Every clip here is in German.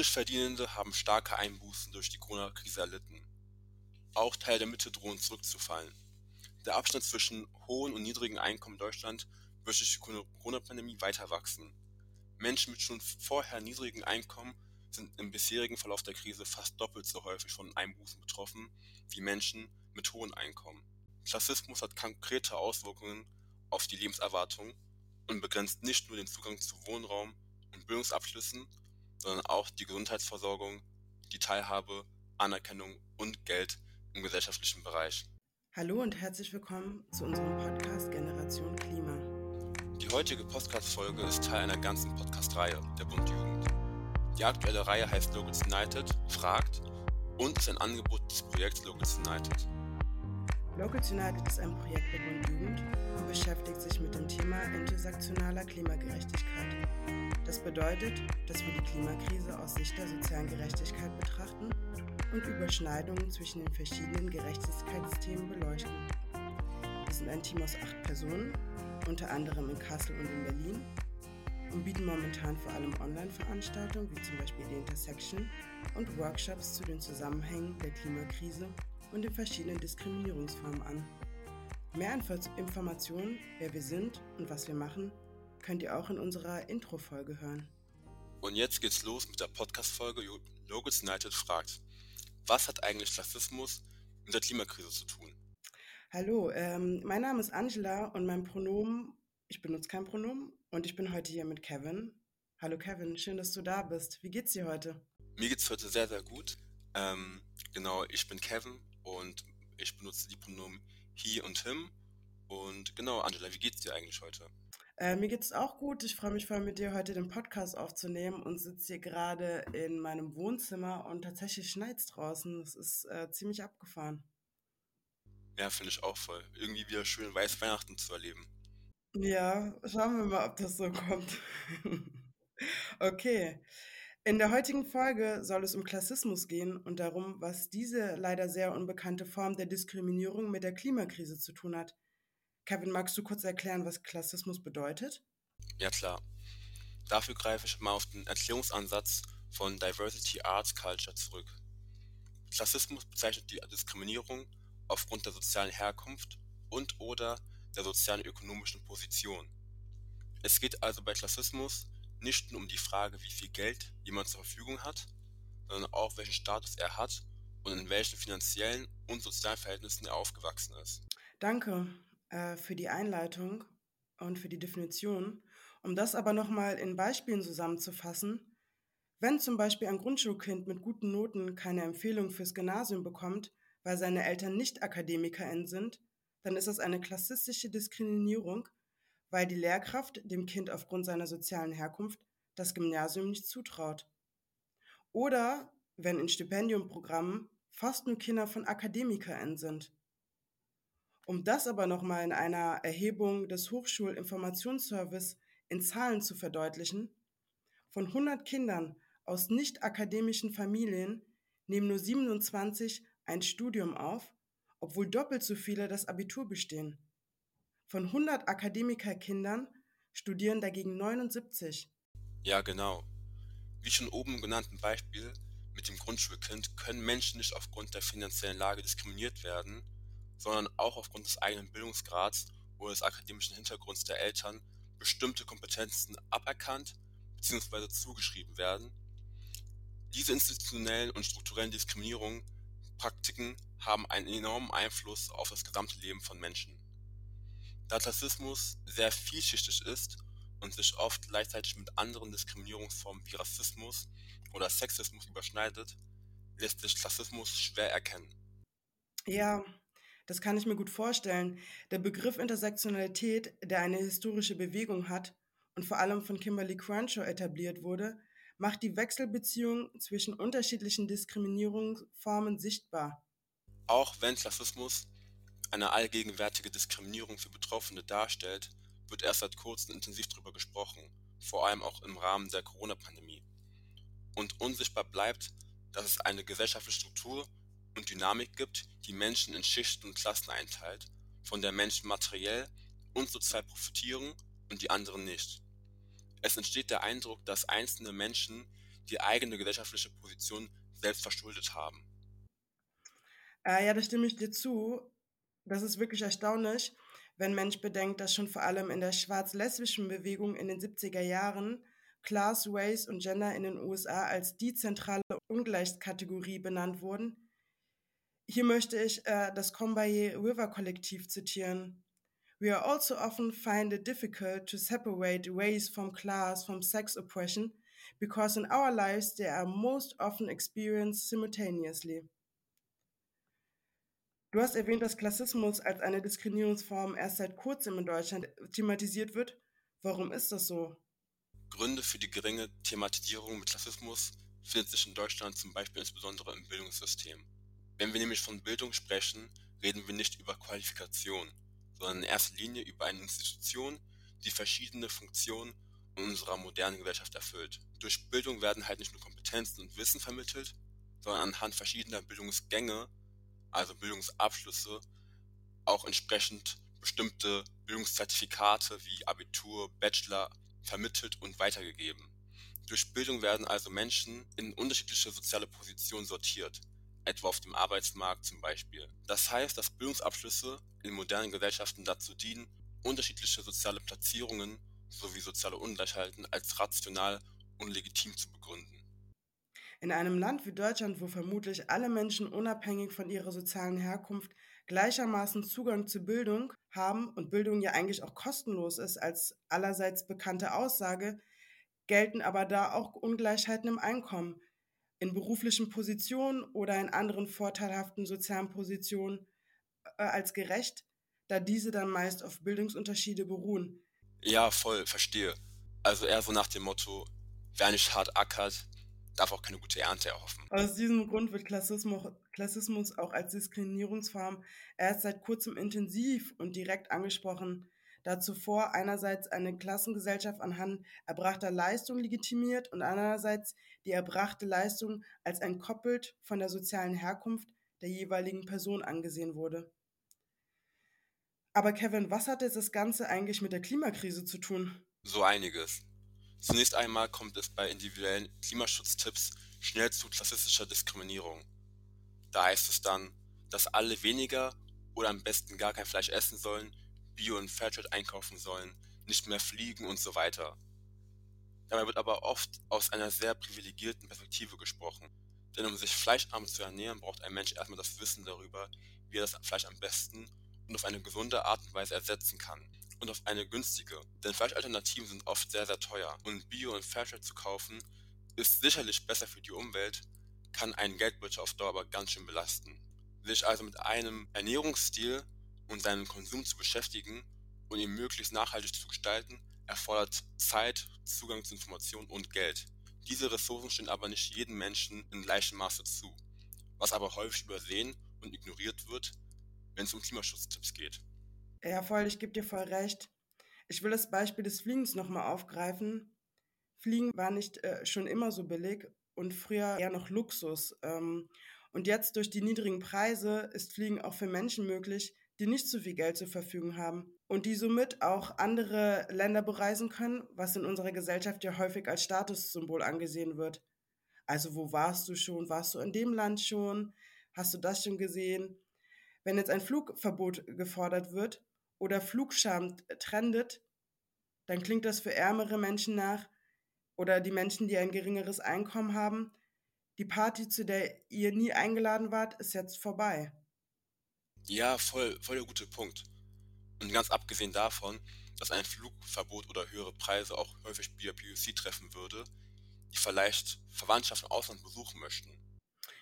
Niedrigverdienende haben starke Einbußen durch die Corona-Krise erlitten. Auch Teile der Mitte drohen zurückzufallen. Der Abstand zwischen hohen und niedrigen Einkommen in Deutschland wird durch die Corona-Pandemie weiter wachsen. Menschen mit schon vorher niedrigen Einkommen sind im bisherigen Verlauf der Krise fast doppelt so häufig von Einbußen betroffen wie Menschen mit hohen Einkommen. Klassismus hat konkrete Auswirkungen auf die Lebenserwartung und begrenzt nicht nur den Zugang zu Wohnraum und Bildungsabschlüssen, sondern auch die Gesundheitsversorgung, die Teilhabe, Anerkennung und Geld im gesellschaftlichen Bereich. Hallo und herzlich willkommen zu unserem Podcast Generation Klima. Die heutige Podcast-Folge ist Teil einer ganzen Podcast-Reihe der Bund Jugend. Die aktuelle Reihe heißt Locals United, fragt und ist ein Angebot des Projekts Locals United. Locals United ist ein Projekt der Bund Jugend und beschäftigt sich mit dem Thema intersektionaler Klimagerechtigkeit. Das bedeutet, dass wir die Klimakrise aus Sicht der sozialen Gerechtigkeit betrachten und Überschneidungen zwischen den verschiedenen Gerechtigkeitsthemen beleuchten. Wir sind ein Team aus acht Personen, unter anderem in Kassel und in Berlin, und bieten momentan vor allem Online-Veranstaltungen wie zum Beispiel die Intersection und Workshops zu den Zusammenhängen der Klimakrise und den verschiedenen Diskriminierungsformen an. Mehr Informationen, wer wir sind und was wir machen, könnt ihr auch in unserer Intro-Folge hören. Und jetzt geht's los mit der Podcast-Folge Logos United fragt. Was hat eigentlich Klassismus mit der Klimakrise zu tun? Hallo, ähm, mein Name ist Angela und mein Pronomen, ich benutze kein Pronomen und ich bin heute hier mit Kevin. Hallo Kevin, schön, dass du da bist. Wie geht's dir heute? Mir geht's heute sehr, sehr gut. Ähm, genau, ich bin Kevin und ich benutze die Pronomen he und him. Und genau, Angela, wie geht's dir eigentlich heute? Äh, mir geht's auch gut. Ich freue mich voll mit dir heute den Podcast aufzunehmen und sitze hier gerade in meinem Wohnzimmer und tatsächlich schneit's draußen. Es ist äh, ziemlich abgefahren. Ja, finde ich auch voll. Irgendwie wieder schön weiß Weihnachten zu erleben. Ja, schauen wir mal, ob das so kommt. okay. In der heutigen Folge soll es um Klassismus gehen und darum, was diese leider sehr unbekannte Form der Diskriminierung mit der Klimakrise zu tun hat. Kevin, magst du kurz erklären, was Klassismus bedeutet? Ja klar. Dafür greife ich mal auf den Erklärungsansatz von Diversity Arts Culture zurück. Klassismus bezeichnet die Diskriminierung aufgrund der sozialen Herkunft und oder der sozialen ökonomischen Position. Es geht also bei Klassismus nicht nur um die Frage, wie viel Geld jemand zur Verfügung hat, sondern auch welchen Status er hat und in welchen finanziellen und sozialen Verhältnissen er aufgewachsen ist. Danke äh, für die Einleitung und für die Definition. Um das aber nochmal in Beispielen zusammenzufassen, wenn zum Beispiel ein Grundschulkind mit guten Noten keine Empfehlung fürs Gymnasium bekommt, weil seine Eltern nicht AkademikerInnen sind, dann ist das eine klassistische Diskriminierung, weil die Lehrkraft dem Kind aufgrund seiner sozialen Herkunft das Gymnasium nicht zutraut. Oder wenn in Stipendiumprogrammen fast nur Kinder von AkademikerInnen sind. Um das aber nochmal in einer Erhebung des Hochschulinformationsservice in Zahlen zu verdeutlichen, von 100 Kindern aus nicht akademischen Familien nehmen nur 27 ein Studium auf, obwohl doppelt so viele das Abitur bestehen. Von 100 Akademikerkindern studieren dagegen 79. Ja, genau. Wie schon oben genannten Beispiel mit dem Grundschulkind können Menschen nicht aufgrund der finanziellen Lage diskriminiert werden, sondern auch aufgrund des eigenen Bildungsgrads oder des akademischen Hintergrunds der Eltern bestimmte Kompetenzen aberkannt bzw. zugeschrieben werden. Diese institutionellen und strukturellen Diskriminierungen, Praktiken haben einen enormen Einfluss auf das gesamte Leben von Menschen. Da Klassismus sehr vielschichtig ist und sich oft gleichzeitig mit anderen Diskriminierungsformen wie Rassismus oder Sexismus überschneidet, lässt sich Klassismus schwer erkennen. Ja, das kann ich mir gut vorstellen. Der Begriff Intersektionalität, der eine historische Bewegung hat und vor allem von Kimberly Crenshaw etabliert wurde, macht die Wechselbeziehung zwischen unterschiedlichen Diskriminierungsformen sichtbar. Auch wenn Klassismus eine allgegenwärtige Diskriminierung für Betroffene darstellt, wird erst seit kurzem intensiv darüber gesprochen, vor allem auch im Rahmen der Corona-Pandemie. Und unsichtbar bleibt, dass es eine gesellschaftliche Struktur und Dynamik gibt, die Menschen in Schichten und Klassen einteilt, von der Menschen materiell und sozial profitieren und die anderen nicht. Es entsteht der Eindruck, dass einzelne Menschen die eigene gesellschaftliche Position selbst verschuldet haben. Äh, ja, da stimme ich dir zu. Das ist wirklich erstaunlich, wenn Mensch bedenkt, dass schon vor allem in der schwarz-lesbischen Bewegung in den 70er Jahren Class, Race und Gender in den USA als die zentrale Ungleichskategorie benannt wurden. Hier möchte ich äh, das Combaye River Kollektiv zitieren. We are also often find it difficult to separate race from class from sex oppression because in our lives they are most often experienced simultaneously. Du hast erwähnt, dass Klassismus als eine Diskriminierungsform erst seit kurzem in Deutschland thematisiert wird. Warum ist das so? Gründe für die geringe Thematisierung mit Klassismus findet sich in Deutschland zum Beispiel insbesondere im Bildungssystem. Wenn wir nämlich von Bildung sprechen, reden wir nicht über Qualifikation, sondern in erster Linie über eine Institution, die verschiedene Funktionen in unserer modernen Gesellschaft erfüllt. Durch Bildung werden halt nicht nur Kompetenzen und Wissen vermittelt, sondern anhand verschiedener Bildungsgänge also Bildungsabschlüsse, auch entsprechend bestimmte Bildungszertifikate wie Abitur, Bachelor vermittelt und weitergegeben. Durch Bildung werden also Menschen in unterschiedliche soziale Positionen sortiert, etwa auf dem Arbeitsmarkt zum Beispiel. Das heißt, dass Bildungsabschlüsse in modernen Gesellschaften dazu dienen, unterschiedliche soziale Platzierungen sowie soziale Ungleichheiten als rational und legitim zu begründen. In einem Land wie Deutschland, wo vermutlich alle Menschen unabhängig von ihrer sozialen Herkunft gleichermaßen Zugang zu Bildung haben und Bildung ja eigentlich auch kostenlos ist als allerseits bekannte Aussage, gelten aber da auch Ungleichheiten im Einkommen, in beruflichen Positionen oder in anderen vorteilhaften sozialen Positionen äh, als gerecht, da diese dann meist auf Bildungsunterschiede beruhen. Ja, voll, verstehe. Also eher so nach dem Motto, wer nicht hart ackert, darf auch keine gute Ernte erhoffen. Aus diesem Grund wird Klassismus, Klassismus auch als Diskriminierungsform erst seit kurzem intensiv und direkt angesprochen, da zuvor einerseits eine Klassengesellschaft anhand erbrachter Leistung legitimiert und andererseits die erbrachte Leistung als entkoppelt von der sozialen Herkunft der jeweiligen Person angesehen wurde. Aber Kevin, was hat jetzt das Ganze eigentlich mit der Klimakrise zu tun? So einiges. Zunächst einmal kommt es bei individuellen Klimaschutztipps schnell zu klassischer Diskriminierung. Da heißt es dann, dass alle weniger oder am besten gar kein Fleisch essen sollen, Bio und Fairtrade einkaufen sollen, nicht mehr fliegen und so weiter. Dabei wird aber oft aus einer sehr privilegierten Perspektive gesprochen. Denn um sich fleischarm zu ernähren, braucht ein Mensch erstmal das Wissen darüber, wie er das Fleisch am besten und auf eine gesunde Art und Weise ersetzen kann und auf eine günstige, denn Fleischalternativen sind oft sehr, sehr teuer und Bio und Fairtrade zu kaufen ist sicherlich besser für die Umwelt, kann einen Geldbeutel auf Dauer aber ganz schön belasten. Sich also mit einem Ernährungsstil und seinem Konsum zu beschäftigen und ihn möglichst nachhaltig zu gestalten, erfordert Zeit, Zugang zu Informationen und Geld. Diese Ressourcen stehen aber nicht jedem Menschen in gleichem Maße zu, was aber häufig übersehen und ignoriert wird, wenn es um Klimaschutztipps geht. Ja, voll, ich gebe dir voll recht. Ich will das Beispiel des Fliegens nochmal aufgreifen. Fliegen war nicht äh, schon immer so billig und früher eher noch Luxus. Ähm, und jetzt durch die niedrigen Preise ist Fliegen auch für Menschen möglich, die nicht so viel Geld zur Verfügung haben und die somit auch andere Länder bereisen können, was in unserer Gesellschaft ja häufig als Statussymbol angesehen wird. Also wo warst du schon? Warst du in dem Land schon? Hast du das schon gesehen? Wenn jetzt ein Flugverbot gefordert wird, oder Flugscham trendet, dann klingt das für ärmere Menschen nach oder die Menschen, die ein geringeres Einkommen haben. Die Party, zu der ihr nie eingeladen wart, ist jetzt vorbei. Ja, voll, voll der gute Punkt. Und ganz abgesehen davon, dass ein Flugverbot oder höhere Preise auch häufig BRPUC treffen würde, die vielleicht Verwandtschaft im Ausland besuchen möchten.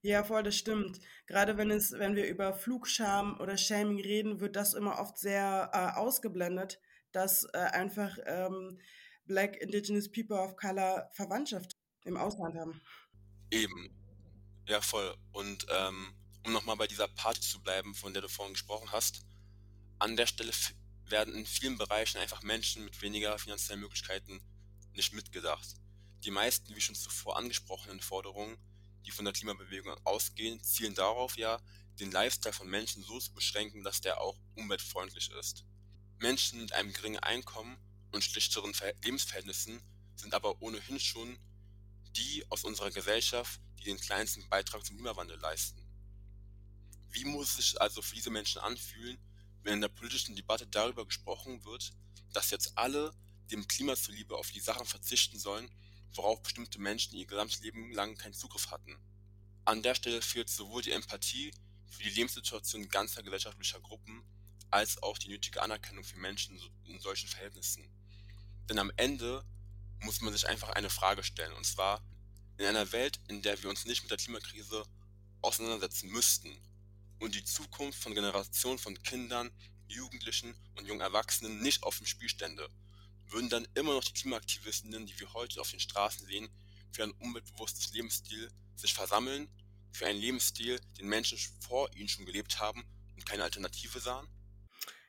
Ja, voll, das stimmt. Gerade wenn es, wenn wir über Flugscham oder Shaming reden, wird das immer oft sehr äh, ausgeblendet, dass äh, einfach ähm, Black Indigenous People of Color Verwandtschaft im Ausland haben. Eben. Ja, voll. Und ähm, um nochmal bei dieser Party zu bleiben, von der du vorhin gesprochen hast, an der Stelle werden in vielen Bereichen einfach Menschen mit weniger finanziellen Möglichkeiten nicht mitgedacht. Die meisten, wie schon zuvor angesprochenen Forderungen, die von der Klimabewegung ausgehen, zielen darauf ja, den Lifestyle von Menschen so zu beschränken, dass der auch umweltfreundlich ist. Menschen mit einem geringen Einkommen und schlichteren Lebensverhältnissen sind aber ohnehin schon die aus unserer Gesellschaft, die den kleinsten Beitrag zum Klimawandel leisten. Wie muss es sich also für diese Menschen anfühlen, wenn in der politischen Debatte darüber gesprochen wird, dass jetzt alle dem Klima zuliebe auf die Sachen verzichten sollen, worauf bestimmte Menschen ihr gesamtes Leben lang keinen Zugriff hatten. An der Stelle fehlt sowohl die Empathie für die Lebenssituation ganzer gesellschaftlicher Gruppen als auch die nötige Anerkennung für Menschen in solchen Verhältnissen. Denn am Ende muss man sich einfach eine Frage stellen, und zwar in einer Welt, in der wir uns nicht mit der Klimakrise auseinandersetzen müssten und die Zukunft von Generationen von Kindern, Jugendlichen und jungen Erwachsenen nicht auf dem Spiel stände, würden dann immer noch die Klimaaktivistinnen, die wir heute auf den Straßen sehen, für ein umweltbewusstes Lebensstil sich versammeln, für einen Lebensstil, den Menschen vor ihnen schon gelebt haben und keine Alternative sahen?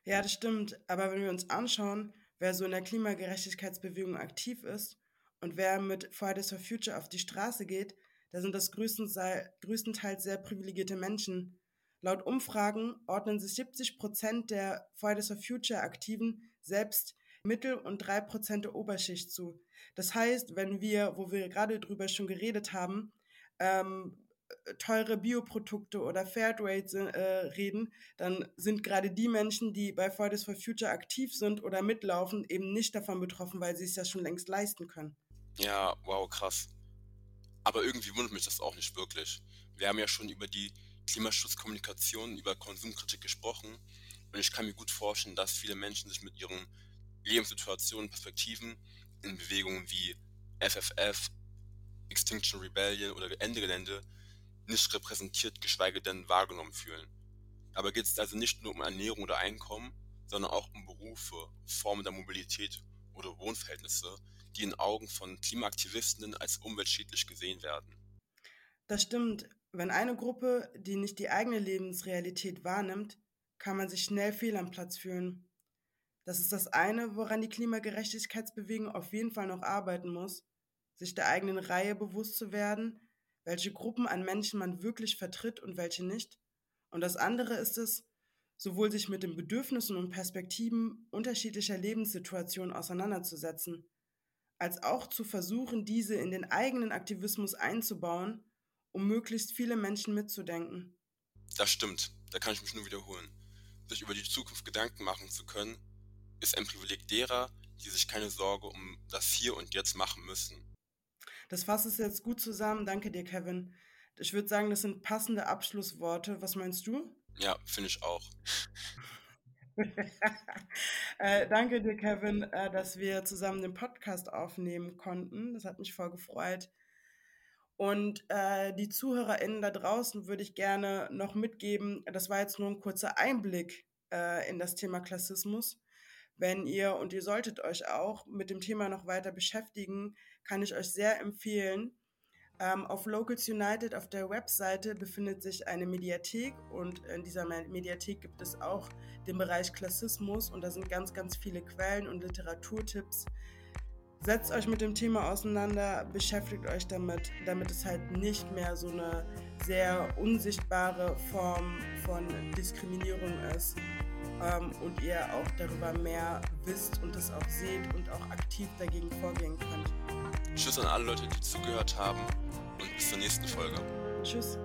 Ja, das stimmt. Aber wenn wir uns anschauen, wer so in der Klimagerechtigkeitsbewegung aktiv ist und wer mit Fridays for Future auf die Straße geht, da sind das größtenteils sehr privilegierte Menschen. Laut Umfragen ordnen sich 70 Prozent der Fridays for Future Aktiven selbst Mittel- und drei Prozent der Oberschicht zu. Das heißt, wenn wir, wo wir gerade drüber schon geredet haben, ähm, teure Bioprodukte oder Fairtrade äh, reden, dann sind gerade die Menschen, die bei Fridays for Future aktiv sind oder mitlaufen, eben nicht davon betroffen, weil sie es ja schon längst leisten können. Ja, wow, krass. Aber irgendwie wundert mich das auch nicht wirklich. Wir haben ja schon über die Klimaschutzkommunikation, über Konsumkritik gesprochen und ich kann mir gut vorstellen, dass viele Menschen sich mit ihren Lebenssituationen, Perspektiven in Bewegungen wie FFF, Extinction Rebellion oder Ende Gelände nicht repräsentiert, geschweige denn wahrgenommen fühlen. Aber geht es also nicht nur um Ernährung oder Einkommen, sondern auch um Berufe, Formen der Mobilität oder Wohnverhältnisse, die in Augen von Klimaaktivistinnen als umweltschädlich gesehen werden. Das stimmt. Wenn eine Gruppe, die nicht die eigene Lebensrealität wahrnimmt, kann man sich schnell fehl am Platz fühlen. Das ist das eine, woran die Klimagerechtigkeitsbewegung auf jeden Fall noch arbeiten muss, sich der eigenen Reihe bewusst zu werden, welche Gruppen an Menschen man wirklich vertritt und welche nicht. Und das andere ist es, sowohl sich mit den Bedürfnissen und Perspektiven unterschiedlicher Lebenssituationen auseinanderzusetzen, als auch zu versuchen, diese in den eigenen Aktivismus einzubauen, um möglichst viele Menschen mitzudenken. Das stimmt, da kann ich mich nur wiederholen. Sich über die Zukunft Gedanken machen zu können, ist ein Privileg derer, die sich keine Sorge um das Hier und Jetzt machen müssen. Das fasst es jetzt gut zusammen. Danke dir, Kevin. Ich würde sagen, das sind passende Abschlussworte. Was meinst du? Ja, finde ich auch. äh, danke dir, Kevin, äh, dass wir zusammen den Podcast aufnehmen konnten. Das hat mich voll gefreut. Und äh, die ZuhörerInnen da draußen würde ich gerne noch mitgeben, das war jetzt nur ein kurzer Einblick äh, in das Thema Klassismus. Wenn ihr, und ihr solltet euch auch mit dem Thema noch weiter beschäftigen, kann ich euch sehr empfehlen. Ähm, auf Locals United auf der Webseite befindet sich eine Mediathek und in dieser Mediathek gibt es auch den Bereich Klassismus und da sind ganz, ganz viele Quellen und Literaturtipps. Setzt euch mit dem Thema auseinander, beschäftigt euch damit, damit es halt nicht mehr so eine sehr unsichtbare Form von Diskriminierung ist ähm, und ihr auch darüber mehr wisst und das auch seht und auch aktiv dagegen vorgehen könnt. Tschüss an alle Leute, die zugehört haben und bis zur nächsten Folge. Tschüss.